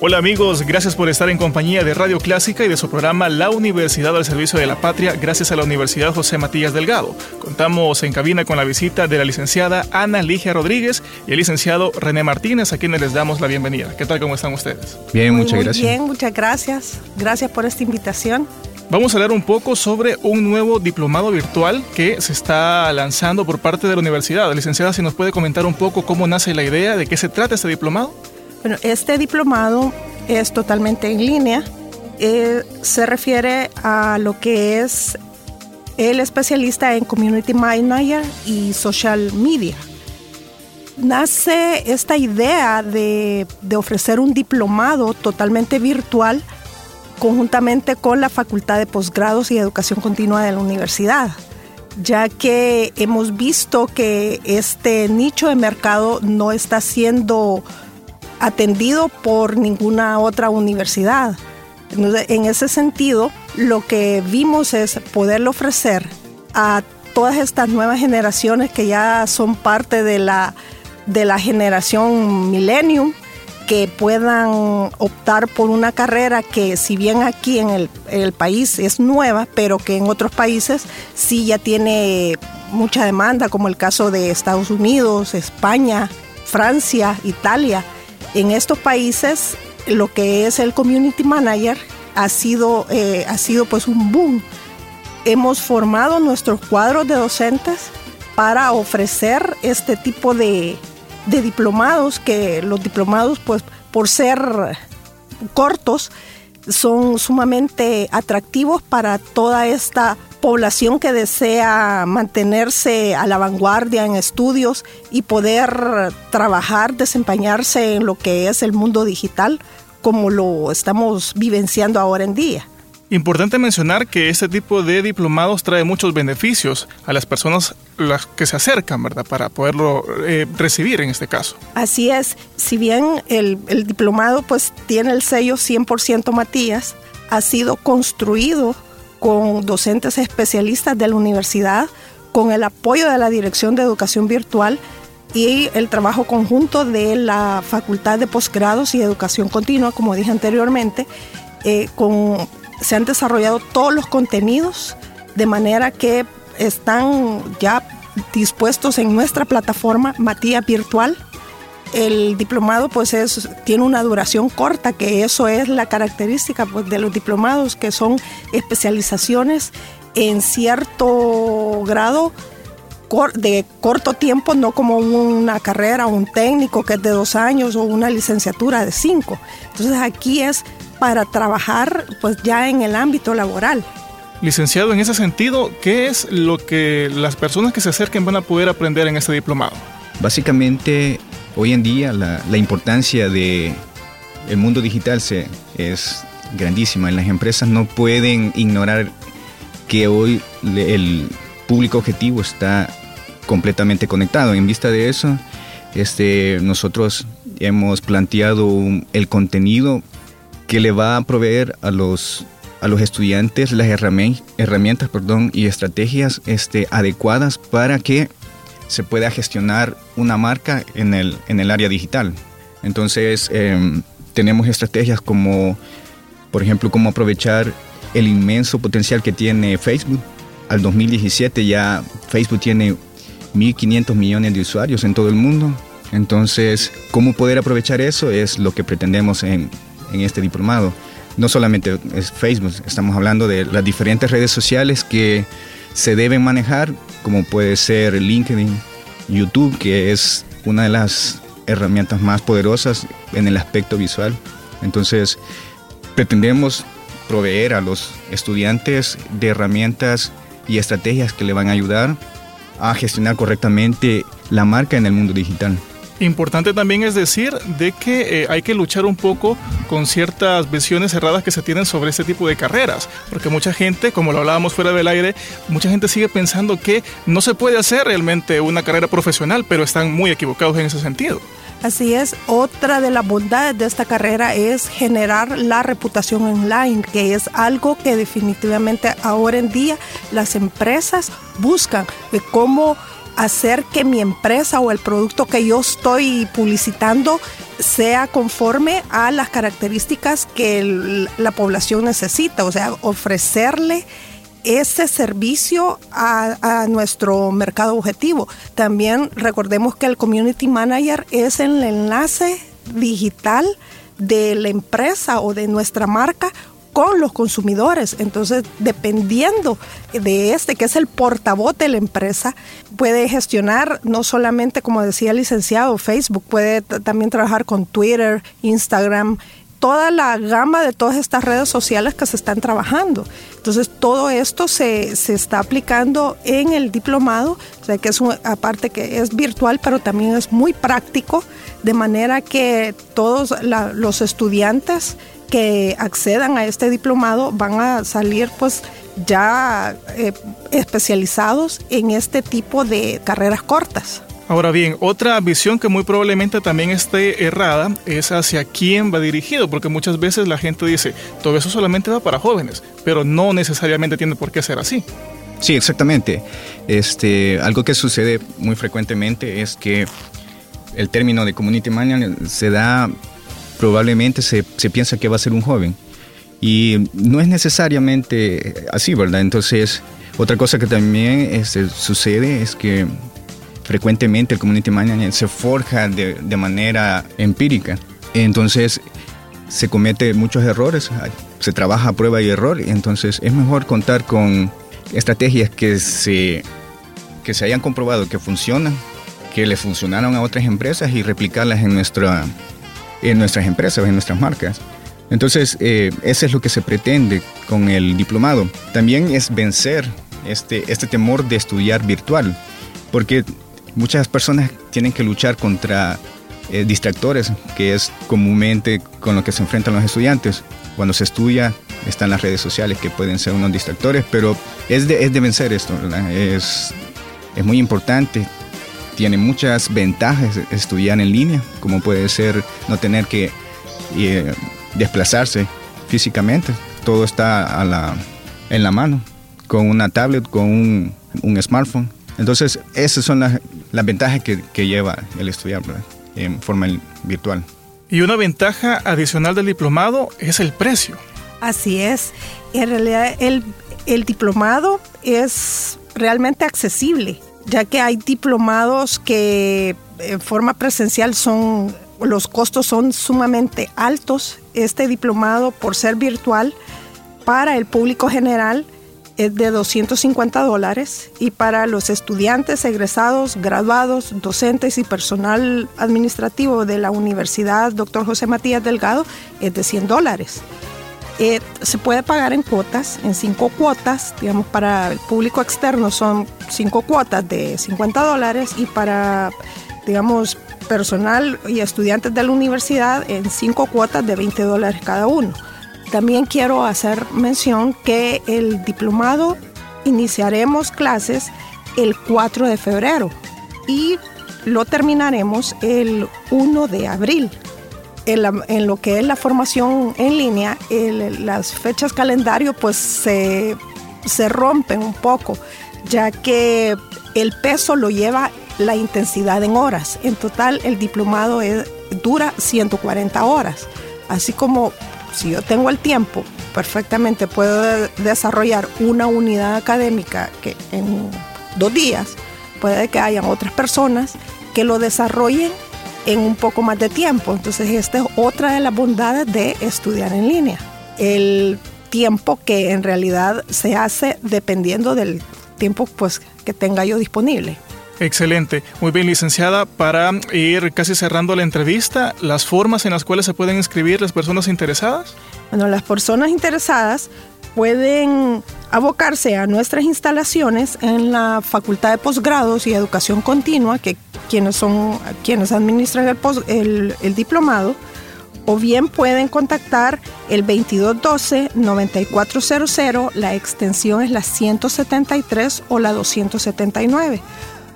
Hola amigos, gracias por estar en compañía de Radio Clásica y de su programa La Universidad al Servicio de la Patria, gracias a la Universidad José Matías Delgado. Contamos en cabina con la visita de la licenciada Ana Ligia Rodríguez y el licenciado René Martínez, a quienes les damos la bienvenida. ¿Qué tal, cómo están ustedes? Bien, muchas muy gracias. Bien, muchas gracias. Gracias por esta invitación. Vamos a hablar un poco sobre un nuevo diplomado virtual que se está lanzando por parte de la universidad. Licenciada, si nos puede comentar un poco cómo nace la idea, de qué se trata este diplomado. Bueno, este diplomado es totalmente en línea. Eh, se refiere a lo que es el especialista en Community Manager y Social Media. Nace esta idea de, de ofrecer un diplomado totalmente virtual conjuntamente con la Facultad de Posgrados y Educación Continua de la universidad, ya que hemos visto que este nicho de mercado no está siendo atendido por ninguna otra universidad. En ese sentido, lo que vimos es poderle ofrecer a todas estas nuevas generaciones que ya son parte de la, de la generación millennium, que puedan optar por una carrera que si bien aquí en el, en el, país es nueva, pero que en otros países sí ya tiene mucha demanda, como el caso de Estados Unidos, España, Francia, Italia. En estos países lo que es el community manager ha sido, eh, ha sido pues un boom. Hemos formado nuestros cuadros de docentes para ofrecer este tipo de, de diplomados, que los diplomados pues por ser cortos son sumamente atractivos para toda esta población que desea mantenerse a la vanguardia en estudios y poder trabajar, desempeñarse en lo que es el mundo digital como lo estamos vivenciando ahora en día. Importante mencionar que este tipo de diplomados trae muchos beneficios a las personas las que se acercan, ¿verdad? Para poderlo eh, recibir en este caso. Así es, si bien el, el diplomado pues tiene el sello 100% Matías, ha sido construido con docentes especialistas de la universidad, con el apoyo de la Dirección de Educación Virtual y el trabajo conjunto de la Facultad de Posgrados y Educación Continua, como dije anteriormente, eh, se han desarrollado todos los contenidos de manera que están ya dispuestos en nuestra plataforma Matías Virtual. El diplomado pues es, tiene una duración corta, que eso es la característica pues, de los diplomados, que son especializaciones en cierto grado de corto tiempo, no como una carrera, un técnico que es de dos años o una licenciatura de cinco. Entonces aquí es para trabajar pues ya en el ámbito laboral. Licenciado, en ese sentido, ¿qué es lo que las personas que se acerquen van a poder aprender en este diplomado? Básicamente, hoy en día la, importancia de el mundo digital se, es grandísima. Las empresas no pueden ignorar que hoy el público objetivo está completamente conectado. En vista de eso, este, nosotros hemos planteado el contenido que le va a proveer a los, a los estudiantes las herramientas, herramientas perdón, y estrategias este, adecuadas para que se pueda gestionar una marca en el, en el área digital. Entonces, eh, tenemos estrategias como, por ejemplo, cómo aprovechar el inmenso potencial que tiene Facebook. Al 2017 ya Facebook tiene 1.500 millones de usuarios en todo el mundo. Entonces, cómo poder aprovechar eso es lo que pretendemos en, en este diplomado. No solamente es Facebook, estamos hablando de las diferentes redes sociales que se deben manejar, como puede ser LinkedIn, YouTube, que es una de las herramientas más poderosas en el aspecto visual. Entonces, pretendemos proveer a los estudiantes de herramientas y estrategias que le van a ayudar a gestionar correctamente la marca en el mundo digital. Importante también es decir de que eh, hay que luchar un poco con ciertas visiones cerradas que se tienen sobre este tipo de carreras, porque mucha gente, como lo hablábamos fuera del aire, mucha gente sigue pensando que no se puede hacer realmente una carrera profesional, pero están muy equivocados en ese sentido. Así es, otra de las bondades de esta carrera es generar la reputación online, que es algo que definitivamente ahora en día las empresas buscan de cómo hacer que mi empresa o el producto que yo estoy publicitando sea conforme a las características que la población necesita, o sea, ofrecerle ese servicio a, nuestro mercado objetivo. También recordemos que el Community Manager es el enlace digital de la empresa o de nuestra marca con los consumidores. Entonces, dependiendo de este, que es el portavoz de la empresa, puede gestionar no solamente, como decía el licenciado, Facebook, puede también trabajar con Twitter, Instagram, toda la gama de todas estas redes sociales que se están trabajando. Entonces, todo esto se, está aplicando en el diplomado, o sea que es aparte que es virtual, pero también es muy práctico, de manera que todos los estudiantes que accedan a este diplomado van a salir pues ya eh, especializados en este tipo de carreras cortas. Ahora bien, otra visión que muy probablemente también esté errada es hacia quién va dirigido, porque muchas veces la gente dice, todo eso solamente va para jóvenes, pero no necesariamente tiene por qué ser así. Sí, exactamente. Este, algo que sucede muy frecuentemente es que el término de community manager se da probablemente se, piensa que va a ser un joven. Y no es necesariamente así, ¿verdad? Entonces, otra cosa que también este, sucede es que frecuentemente el community manager se forja de, de, manera empírica. Entonces se comete muchos errores, se trabaja a prueba y error. Entonces es mejor contar con estrategias que se, que se hayan comprobado que funcionan, que le funcionaron a otras empresas y replicarlas en nuestra, en nuestras empresas, en nuestras marcas. Entonces, eh, eso es lo que se pretende con el diplomado. También es vencer este, este temor de estudiar virtual, porque muchas personas tienen que luchar contra eh, distractores, que es comúnmente con lo que se enfrentan los estudiantes. Cuando se estudia, están las redes sociales que pueden ser unos distractores, pero es de, es de vencer esto, Es, es muy importante tiene muchas ventajas estudiar en línea, como puede ser no tener que eh, desplazarse físicamente. Todo está a la, en la mano, con una tablet, con un, smartphone. Entonces, esas son las, las ventajas que, que, lleva el estudiar en forma virtual. Y una ventaja adicional del diplomado es el precio. Así es. En realidad, el, el diplomado es realmente accesible ya que hay diplomados que en forma presencial son, los costos son sumamente altos. Este diplomado, por ser virtual, para el público general es de 250 dólares y para los estudiantes, egresados, graduados, docentes y personal administrativo de la Universidad Dr. José Matías Delgado es de 100 dólares. Eh, se puede pagar en cuotas, en cinco cuotas, digamos, para el público externo son cinco cuotas de 50 dólares y para, digamos, personal y estudiantes de la universidad en cinco cuotas de 20 dólares cada uno. También quiero hacer mención que el diplomado iniciaremos clases el 4 de febrero y lo terminaremos el 1 de abril en, lo que es la formación en línea, las fechas calendario pues se, rompen un poco, ya que el peso lo lleva la intensidad en horas. En total el diplomado dura 140 horas. Así como si yo tengo el tiempo, perfectamente puedo desarrollar una unidad académica que en dos días puede que hayan otras personas que lo desarrollen en un poco más de tiempo. Entonces, esta es otra de las bondades de estudiar en línea. El tiempo que en realidad se hace dependiendo del tiempo pues, que tenga yo disponible. Excelente. Muy bien, licenciada. Para ir casi cerrando la entrevista, ¿las formas en las cuales se pueden inscribir las personas interesadas? Bueno, las personas interesadas pueden abocarse a nuestras instalaciones en la Facultad de Posgrados y Educación Continua, que quienes son quienes administran el, el diplomado, o bien pueden contactar el 2212-9400, la extensión es la 173 o la 279,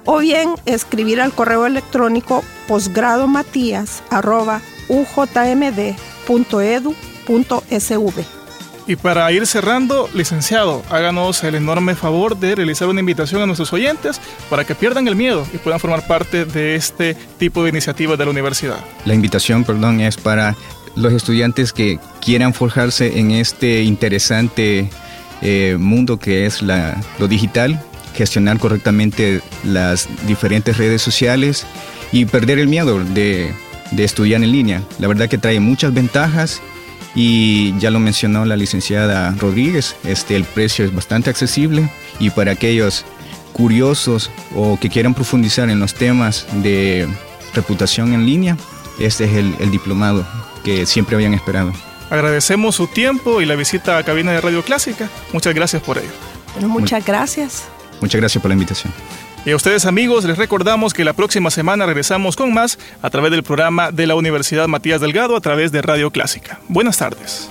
o bien escribir al correo electrónico posgradomatías.ujmd.edu.sv. Y para ir cerrando, licenciado, háganos el enorme favor de realizar una invitación a nuestros oyentes para que pierdan el miedo y puedan formar parte de este tipo de iniciativas de la universidad. La invitación, perdón, es para los estudiantes que quieran forjarse en este interesante eh, mundo que es lo digital, gestionar correctamente las diferentes redes sociales y perder el miedo de, de estudiar en línea. La verdad que trae muchas ventajas y ya lo mencionó la licenciada Rodríguez, este, el precio es bastante accesible y para aquellos curiosos o que quieran profundizar en los temas de reputación en línea, este es el, diplomado que siempre habían esperado. Agradecemos su tiempo y la visita a cabina de Radio Clásica. Muchas gracias por ello. muchas gracias. Muchas gracias por la invitación. Y a ustedes amigos les recordamos que la próxima semana regresamos con más a través del programa de la Universidad Matías Delgado a través de Radio Clásica. Buenas tardes.